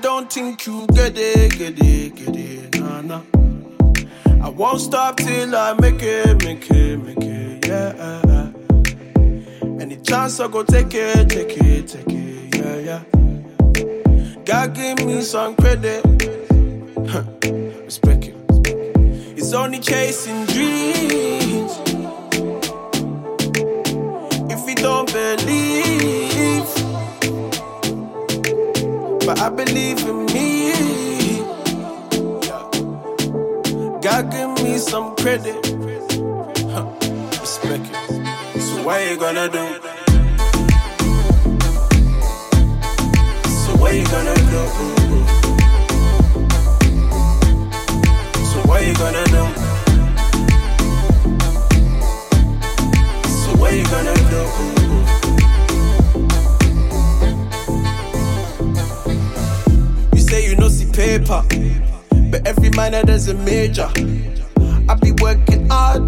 don't think you get it, get it, get it, nah, nah. I won't stop till I make it, make it, make it, yeah. Any chance I go take it, take it, take it, yeah, yeah. God give me some credit, huh, respect it. It's only chasing dreams. If you don't believe, but I believe in me. God give me some credit, respect it. So what you gonna do? So what you gonna do? So what you gonna do? So what you gonna do? Paper, but every minor there's a major. I be working hard,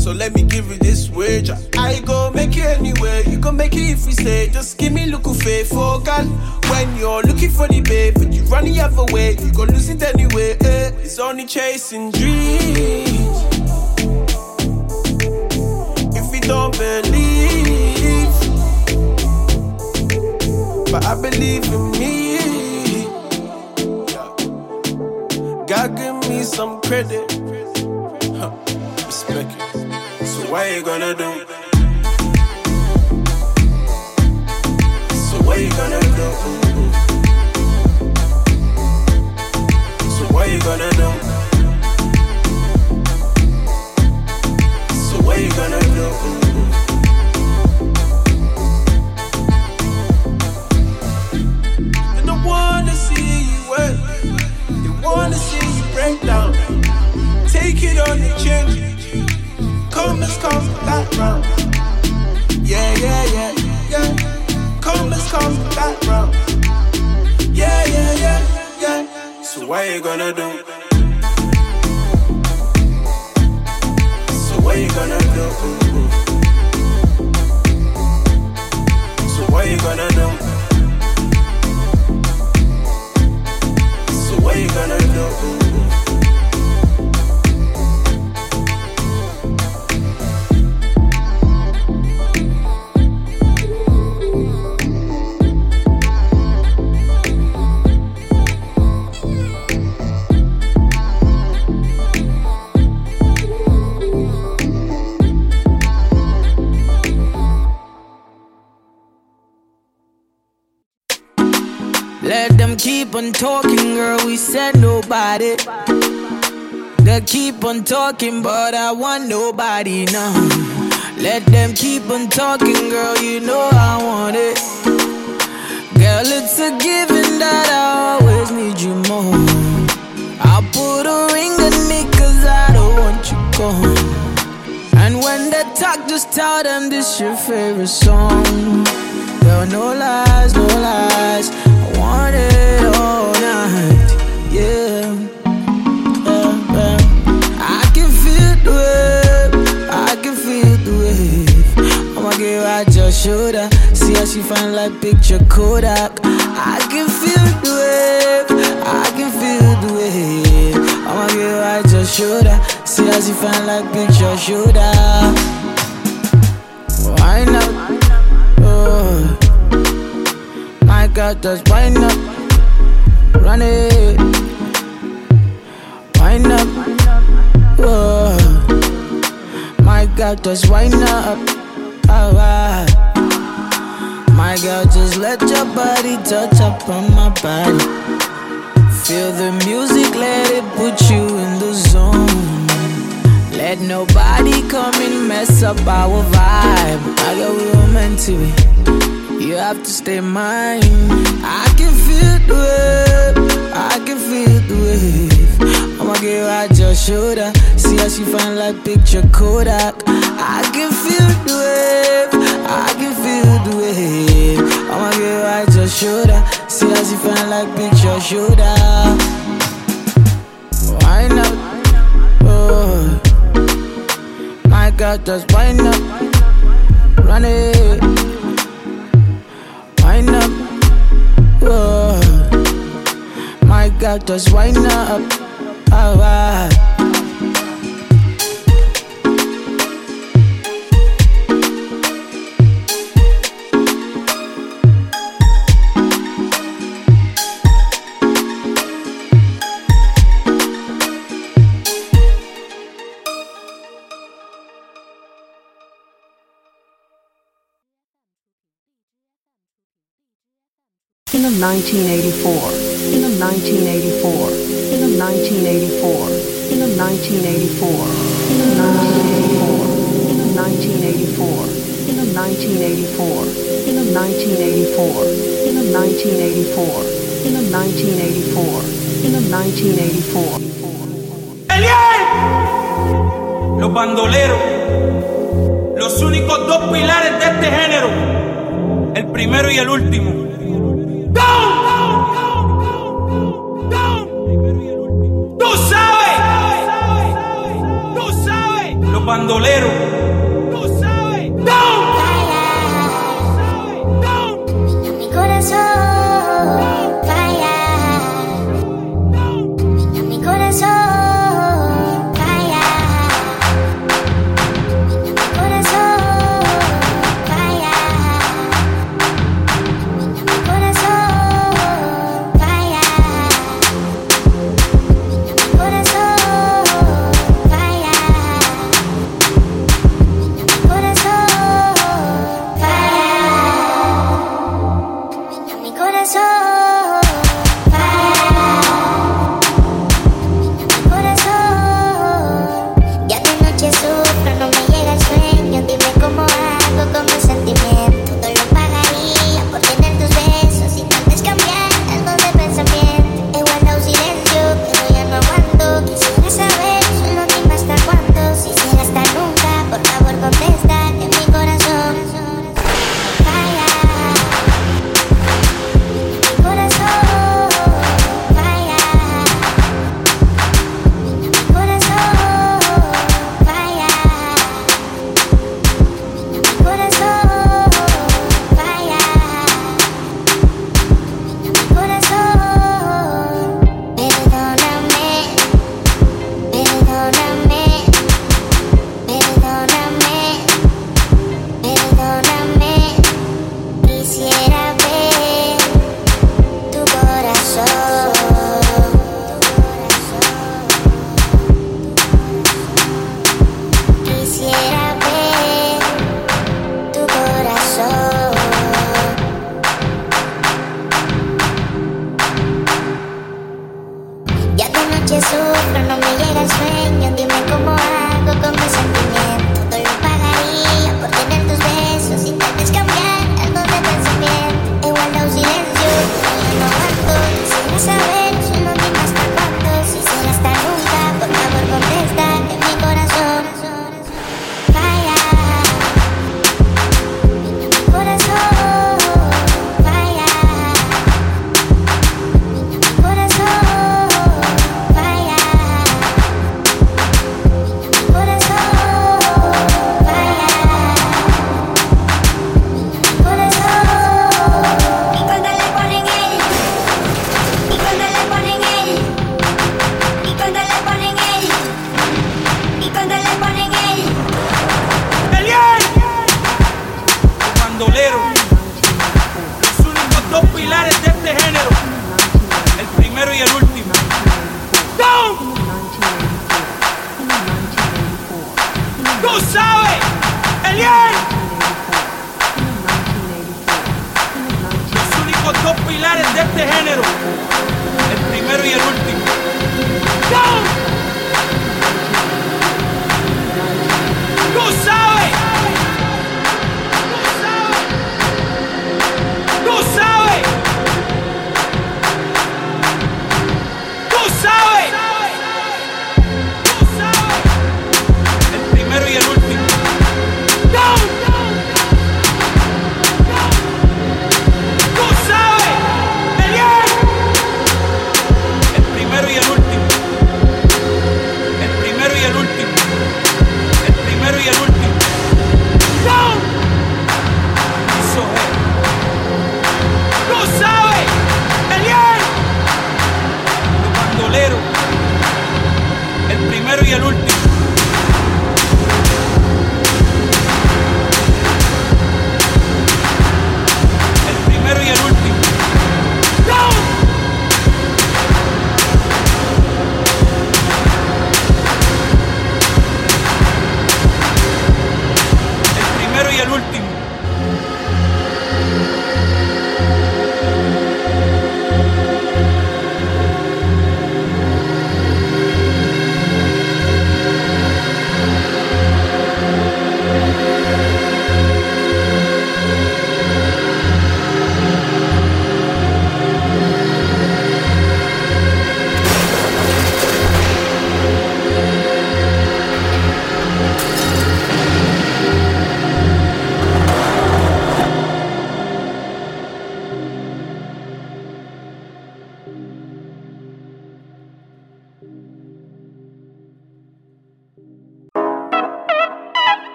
so let me give you this wager. I go make it anywhere, you go make it if we say. Just give me look faithful, girl. When you're looking for the babe, but you run the other way, you go lose it anyway. Eh. It's only chasing dreams. If you don't believe, but I believe in me. God give me some credit, huh. respect it. So what you gonna do? So what you gonna do? So what you gonna do? Break down. Take it on the chin. Come as come back round. Yeah, yeah, yeah, yeah. Come as come back round. Yeah, yeah, yeah, yeah. So what you gonna do? On talking, girl. We said nobody. They keep on talking, but I want nobody now. Let them keep on talking, girl. You know I want it. Girl, it's a given that I always need you more. I'll put a ring on it cause I don't want you gone. And when they talk, just tell them this your favorite song. Girl, no lies, no lies. I'ma get right your shoulder. See how she fine like picture Kodak. I can feel the wave. I can feel the wave. I'ma get right your shoulder. See how she fine like picture shoulder. Why not? Oh. My God, just wind up, run it, wind up. Whoa. My God, just wind up, alright. My girl, just let your body touch up on my body. Feel the music, let it put you in the zone. Let nobody come and mess up our vibe. I got we were meant to be. You have to stay mine. I can feel the wave. I can feel the wave. I'ma get right your shoulder. See how she fine like picture Kodak. I can feel the wave, I can feel the wave. I'ma get right your shoulder. See how she find like picture shoulder. Wind up, Oh, my God, just wind up, run it, wind up. Oh, my God, just wind up. Alright. 1984, in a 1984, in a 1984, in a 1984, in a 1984, in a 1984, in a 1984, in a 1984, in a 1984, in a 1984. ¡Eliel! Los bandoleros, los únicos dos pilares de este género, el primero y el último. bandolero.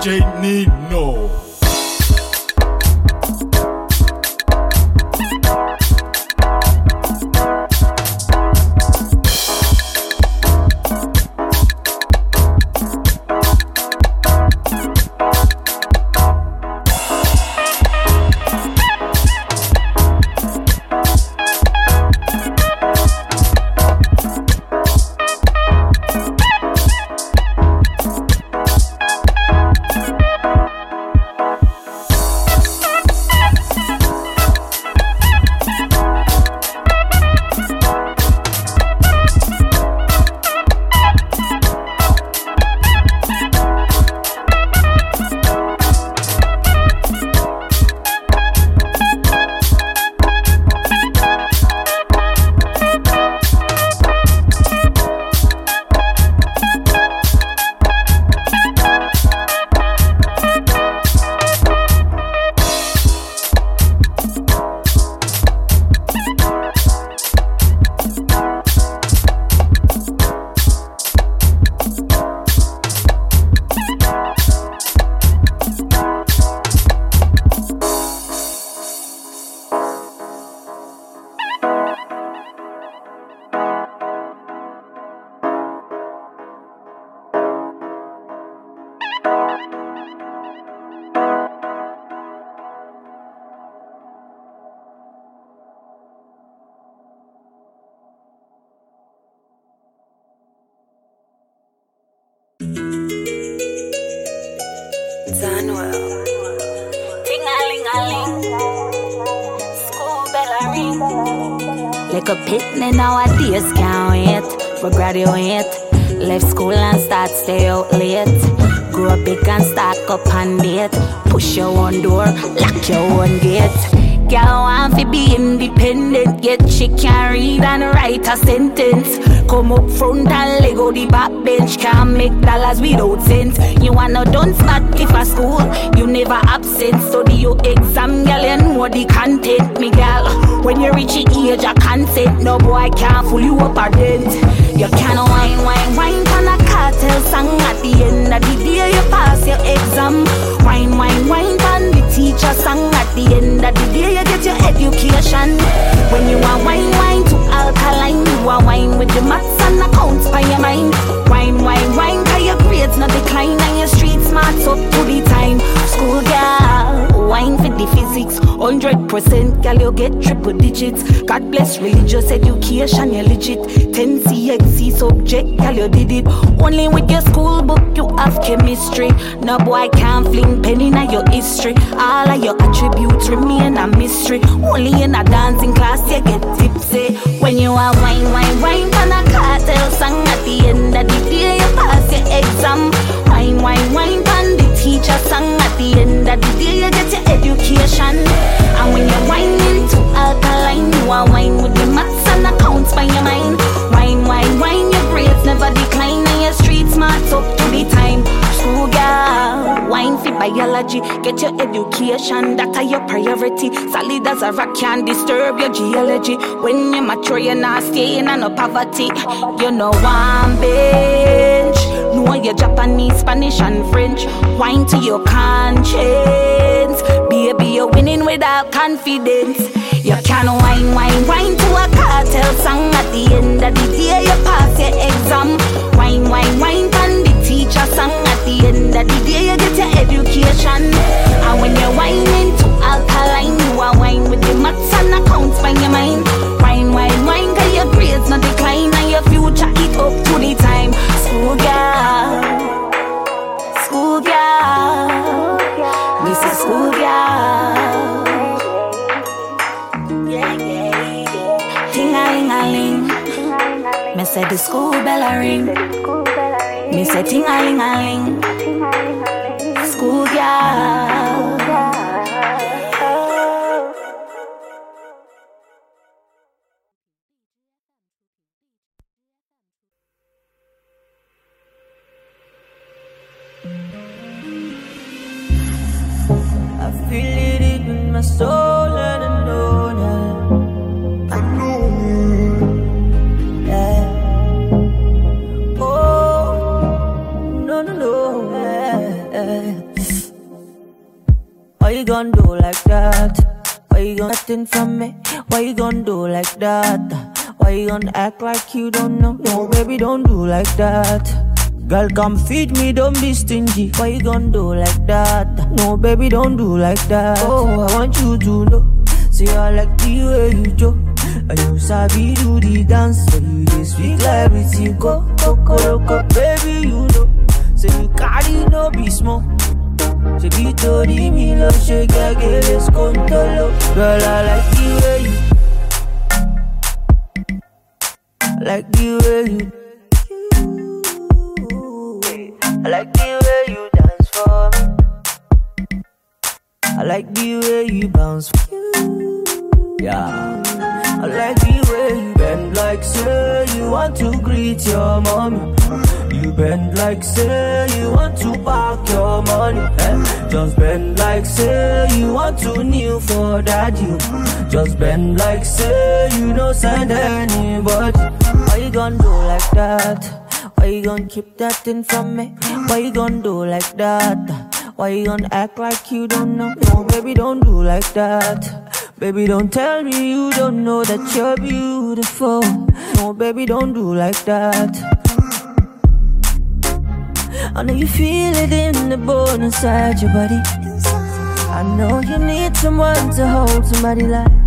DJ Nino. A sentence. Come up front and leg out the back bench. Can't make dollars without sense. You wanna don't start if a school, you never absent. Study your exam, girl, and know the content, me girl. When you reach the age of consent, no boy can't fool you up a dent. You can't wine, wine, wine a Kartel song at the end of the day you pass your exam. Wine, wine, wine on the teacher song at the end of the day you get your education. When you are wine, wine to alkaline, you are wine with the maths and accounts by your mind. Wine, wine, wine, cause your grades not decline and your street smarts up to the time. School girl, wine for the physics, hundred percent, girl you get triple digits. God bless religious education, you legit. 10 CXC subject, girl you did it. Only with your school book you have chemistry. No boy can't fling penny in your history. All of your attributes remain a mystery. Only in a dancing class you get tipsy. When you are wine, wine, wine, pan a Kartel song at the end of the day you pass your exam. Wine, wine, wine, pan teacher song at the end of the day you get your education. And when you're whining to alkaline, you are wine with the maths and accounts by your mind. Wine, wine, wine, your grades never decline and your street smarts up to the time. School girl, wine for biology, get your education, that are your priority. Solid as a rock can't disturb your geology. When you mature, you're not staying on no poverty. You know one bench, know your Japanese, Spanish and French. Wine to your conscience, baby, you're winning without confidence. You can wine, wine, wine to a Kartel song at the end of the day. You pass your exam. Wine, wine, wine, can the teacher song. At the end of the day, you get your education. And when you're whining to alkaline, you are wine with the maths and accounts by your mind. Wine, wine, wine, cause your grades not decline school girl, is school girl. Ting a ling a ling. Me say the school bell a ring. Me say ting a ling a ling. School girl. Act like you don't know? No, baby, don't do like that. Girl, come feed me, don't be stingy. Why you gonna do like that? No, baby, don't do like that. Oh, I want you to know. See, I like the way you do. And you sabi do the dance. So you just speak like everything. Go, go, go, go, baby, you know. Say you carry no be small. Say be to me love, shake, I get this control. Girl, I like the way you. Like the way you. I like the way you dance for me. I like the way you bounce. Yeah. I like the way you bend like say you want to greet your mommy. You bend like say you want to park your money. Eh? Just bend like say you want to kneel for daddy. Just bend like say you don't send anybody. You gonna do like that? Why you gonna keep that thing from me? Why you gonna do like that? Why you gonna act like you don't know? No, baby, don't do like that. Baby, don't tell me you don't know that you're beautiful. No, baby, don't do like that. I know you feel it in the bone inside your body. I know you need someone to hold somebody like.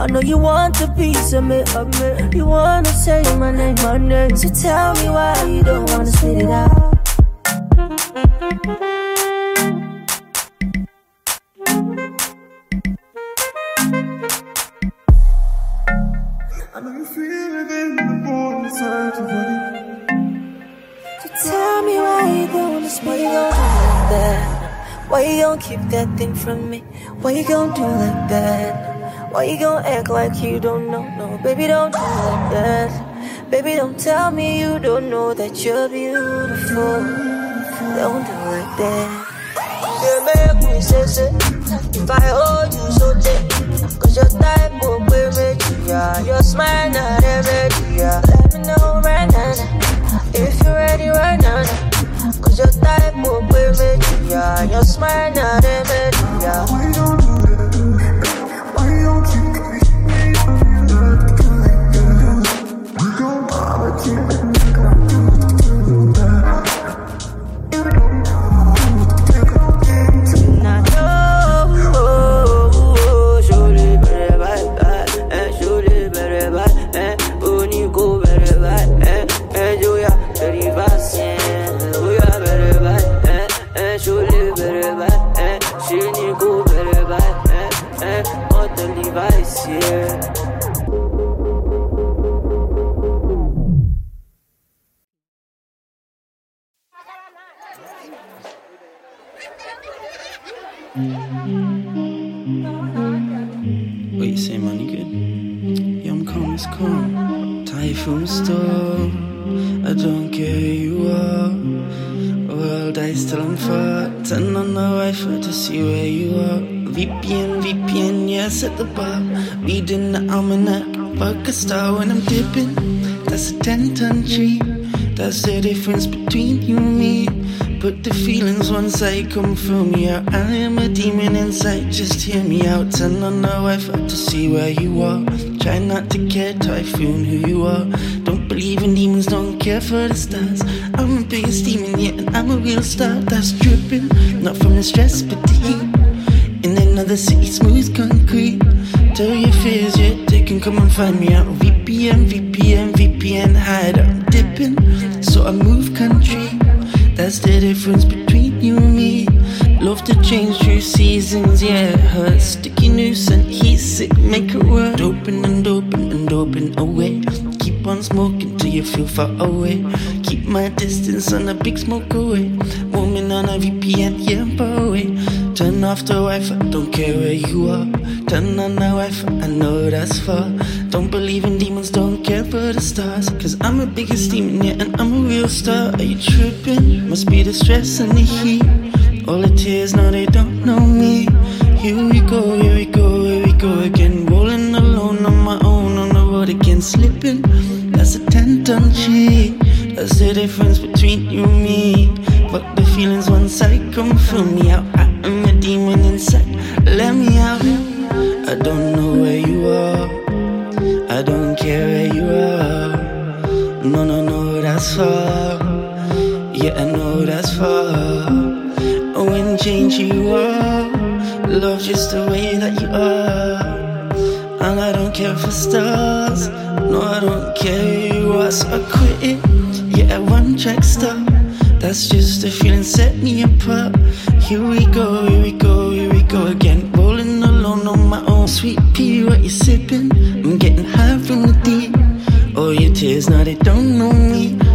I know you want a piece of me, of me. You wanna say my name, my name. So tell me why you don't wanna spit it out. I know you feel it in the bone inside your body. So tell me why you don't wanna spit it out like that. Why you gon' keep that thing from me? Why you gon' do like that? Why you gon' act like you don't know? No, baby, don't do like that. Baby, don't tell me you don't know that you're beautiful. Don't do like that. You make me say, say, if I hold you so tight, cause your type will be me, yeah. Your smile not a remedy, yeah. Let me know right now, if you're ready right now, cause your type will be me, yeah. Your smile not a remedy, yeah. You don't do Yeah. That's a difference between you and me. But the feelings once I come from me out. I am a demon inside, just hear me out. Turn on the Wi-Fi to see where you are. Try not to care, typhoon, who you are. Don't believe in demons, don't care for the stars. I'm the biggest demon yet, and I'm a real star that's dripping. Not from the stress, but the heat. In another city, smooth concrete. Tell your fears, yeah, they can come and find me out. VPN, VPN, VPN, hide. I'm dipping, so I move country. That's the difference between you and me. Love to change through seasons, yeah. Her sticky noose and heat sick, make it work. Open and open and open away. Keep on smoking till you feel far away. Keep my distance on a big smoke away. Woman on a VPN, yeah, far away. Turn off the Wi-Fi, don't care where you are. Turn on the Wi-Fi, I know that's far. Don't believe in demons, don't for the stars. Cause I'm a biggest demon, yeah, and I'm a real star. Are you tripping? Must be the stress and the heat. All the tears, now they don't know me. Here we go, here we go, here we go again. Rolling alone on my own on the road again. Slipping, that's a 10 ton cheat. That's the difference between you and me. But the feelings once I come from me out. I am a demon inside. Let me out. I don't know where you are. That's far. Yeah, I know that's far. I wouldn't change you are. Love just the way that you are. And I don't care for stars. No, I don't care you. So I quit it. Yeah, one track stop. That's just a feeling set me apart. Here we go, here we go, here we go again. Rolling alone on my own. Sweet pea, what you sipping? I'm getting high from the deep. Oh, your tears, now they don't know me.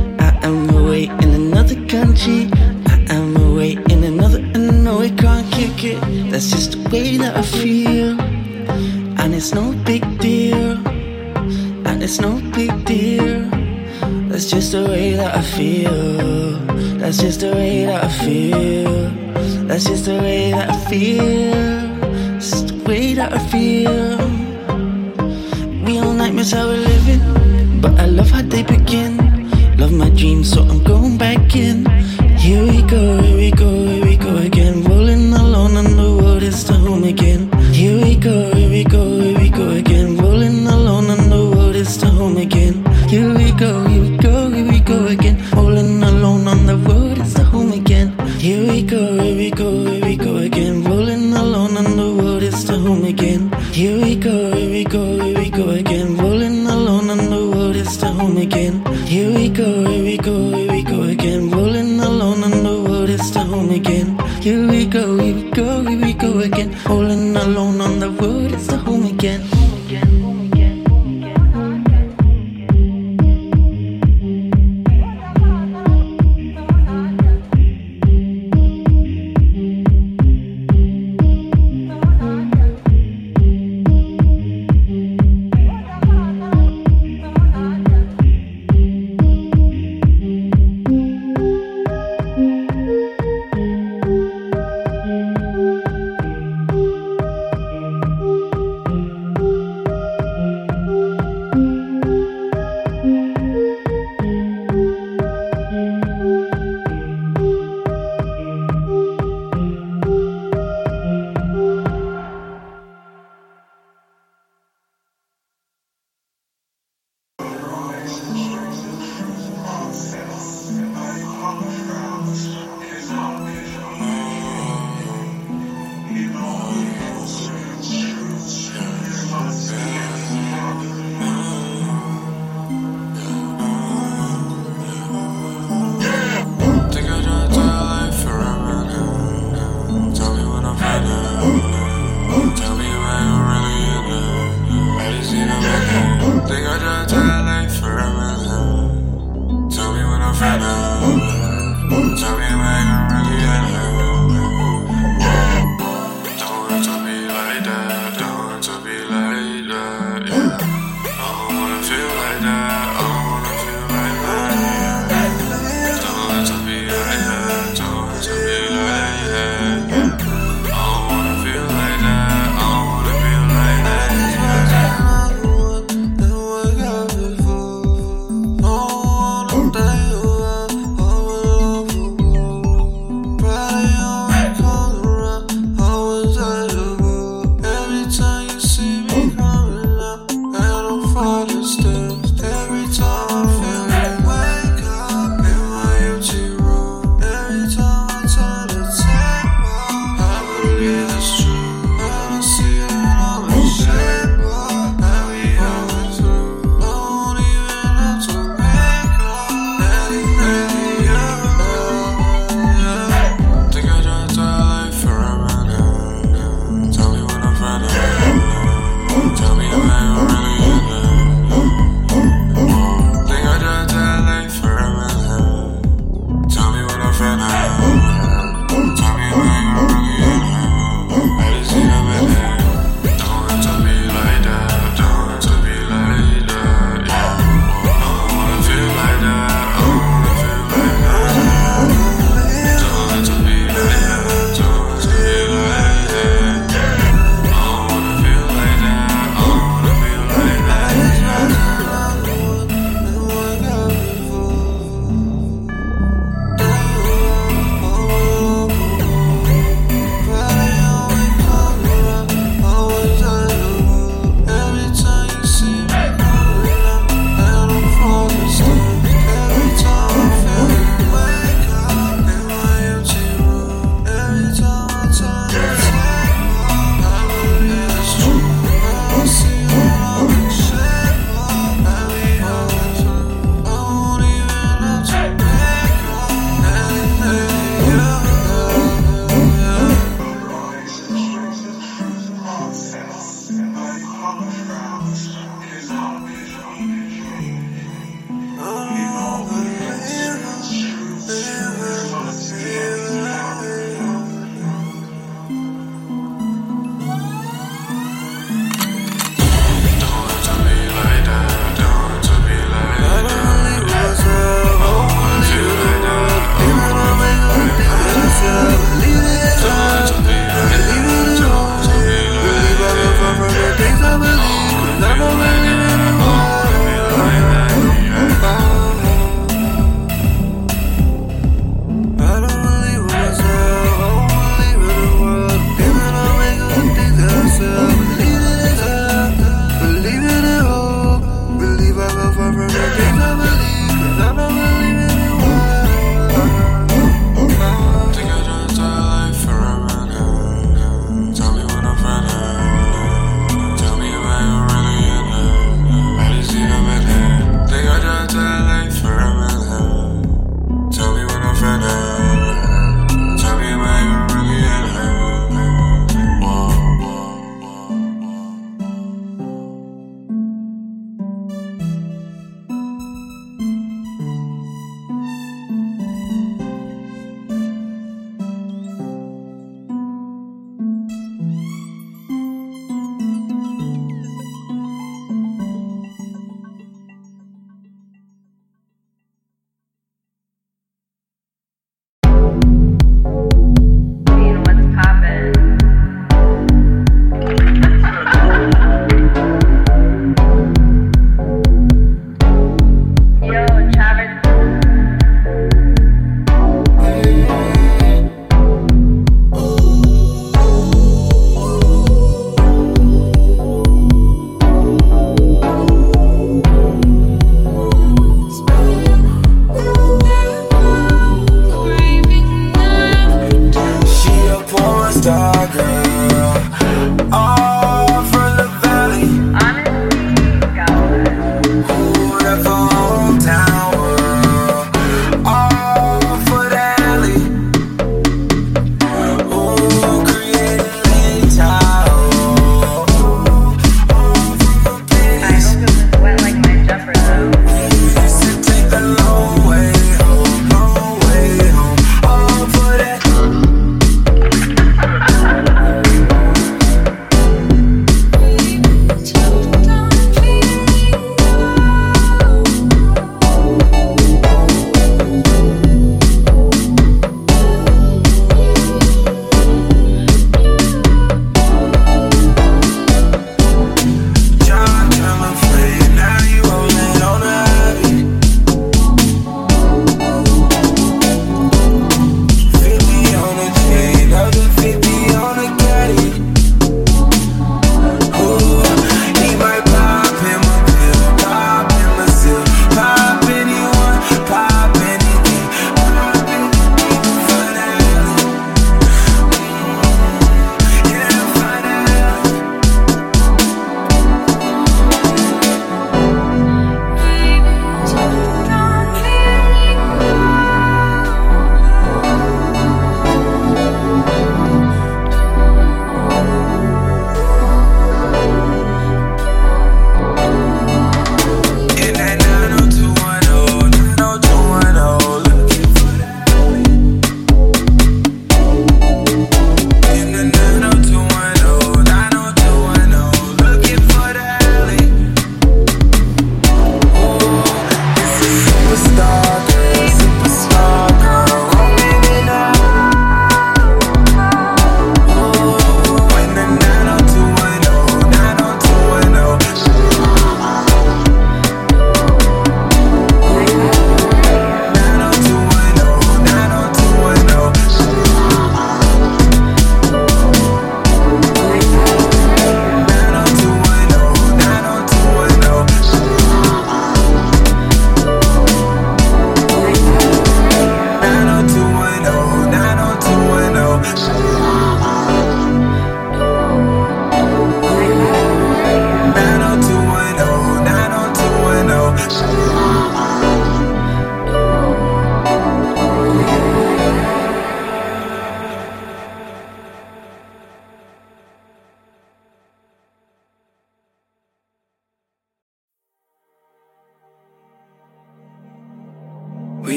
Country. I am away in another, and I know I can't kick it. That's just the way that I feel. And it's no big deal. And it's no big deal. That's just the way that I feel. That's just the way that I feel. That's just the way that I feel. It's the way that I feel. Real nightmares how we're living, but I love how they begin. Love my dreams, so I'm going back in. Here we go, here we go, here we go again. Rolling alone on the road, it's the home again. Here we go, here we go, here we go again. Rolling alone on the road, it's the home again. Here we go, here we go, here we go again. Rolling alone on the road, it's the home again. Here we go, here we go, here we go again. Rolling alone on the road, it's the home again. Here we go, here we go, here we go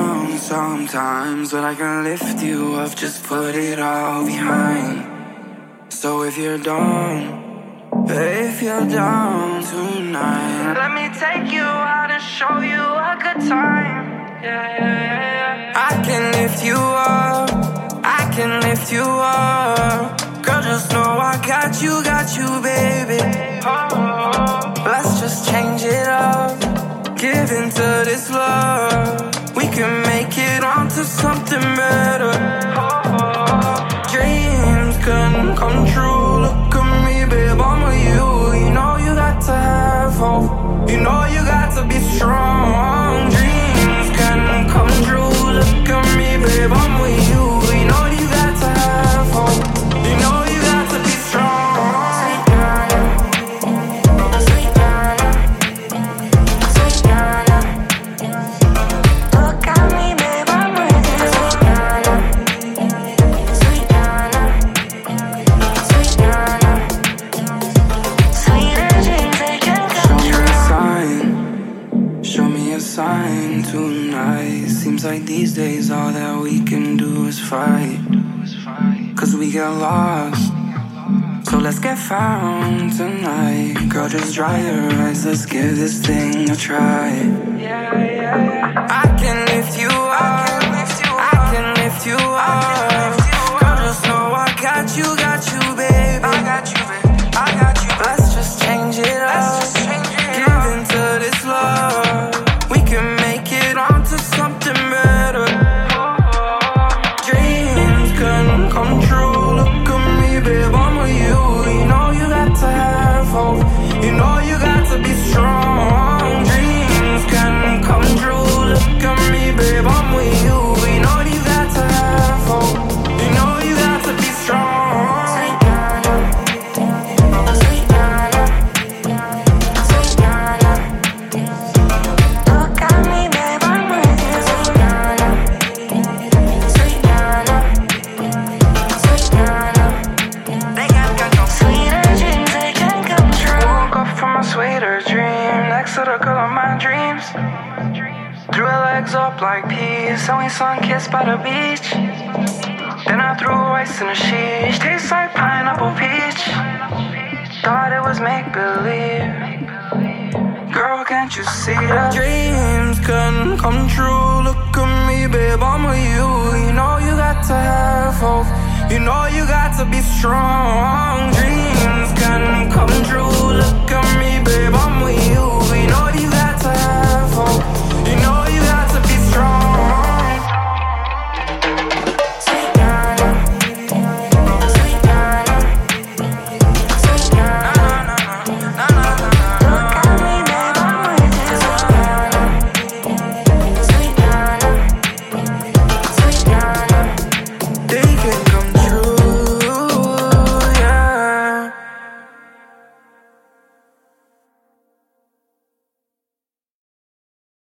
down sometimes, but I can lift you up, just put it all behind. So if you're down, if you're down tonight, let me take you out and show you a good time. Yeah, yeah, yeah. I can lift you up, I can lift you up. Girl, just know I got you, got you, baby. Oh, let's just change it up. Give into this love. Can make it onto something better. Dreams can come true. Look at me, babe, I'm with you. You know you got to have hope. You know you got to be strong. Dreams can come true. Look at me, babe, I'm with. You sign tonight. Seems like these days all that we can do is fight. Cause we get lost. So let's get found tonight. Girl, just dry your eyes. Let's give this thing a try. I can lift you up. I can lift you up. Drugs up like peas. And we sun kissed by the beach. Then I threw ice in the sheets. Tastes like pineapple peach. Thought it was make believe. Girl, can't you see that dreams can come true? Look at me, babe, I'm with you. You know you got to have hope. You know you got to be strong. Dreams can come true. Look at me, babe, I'm Oh.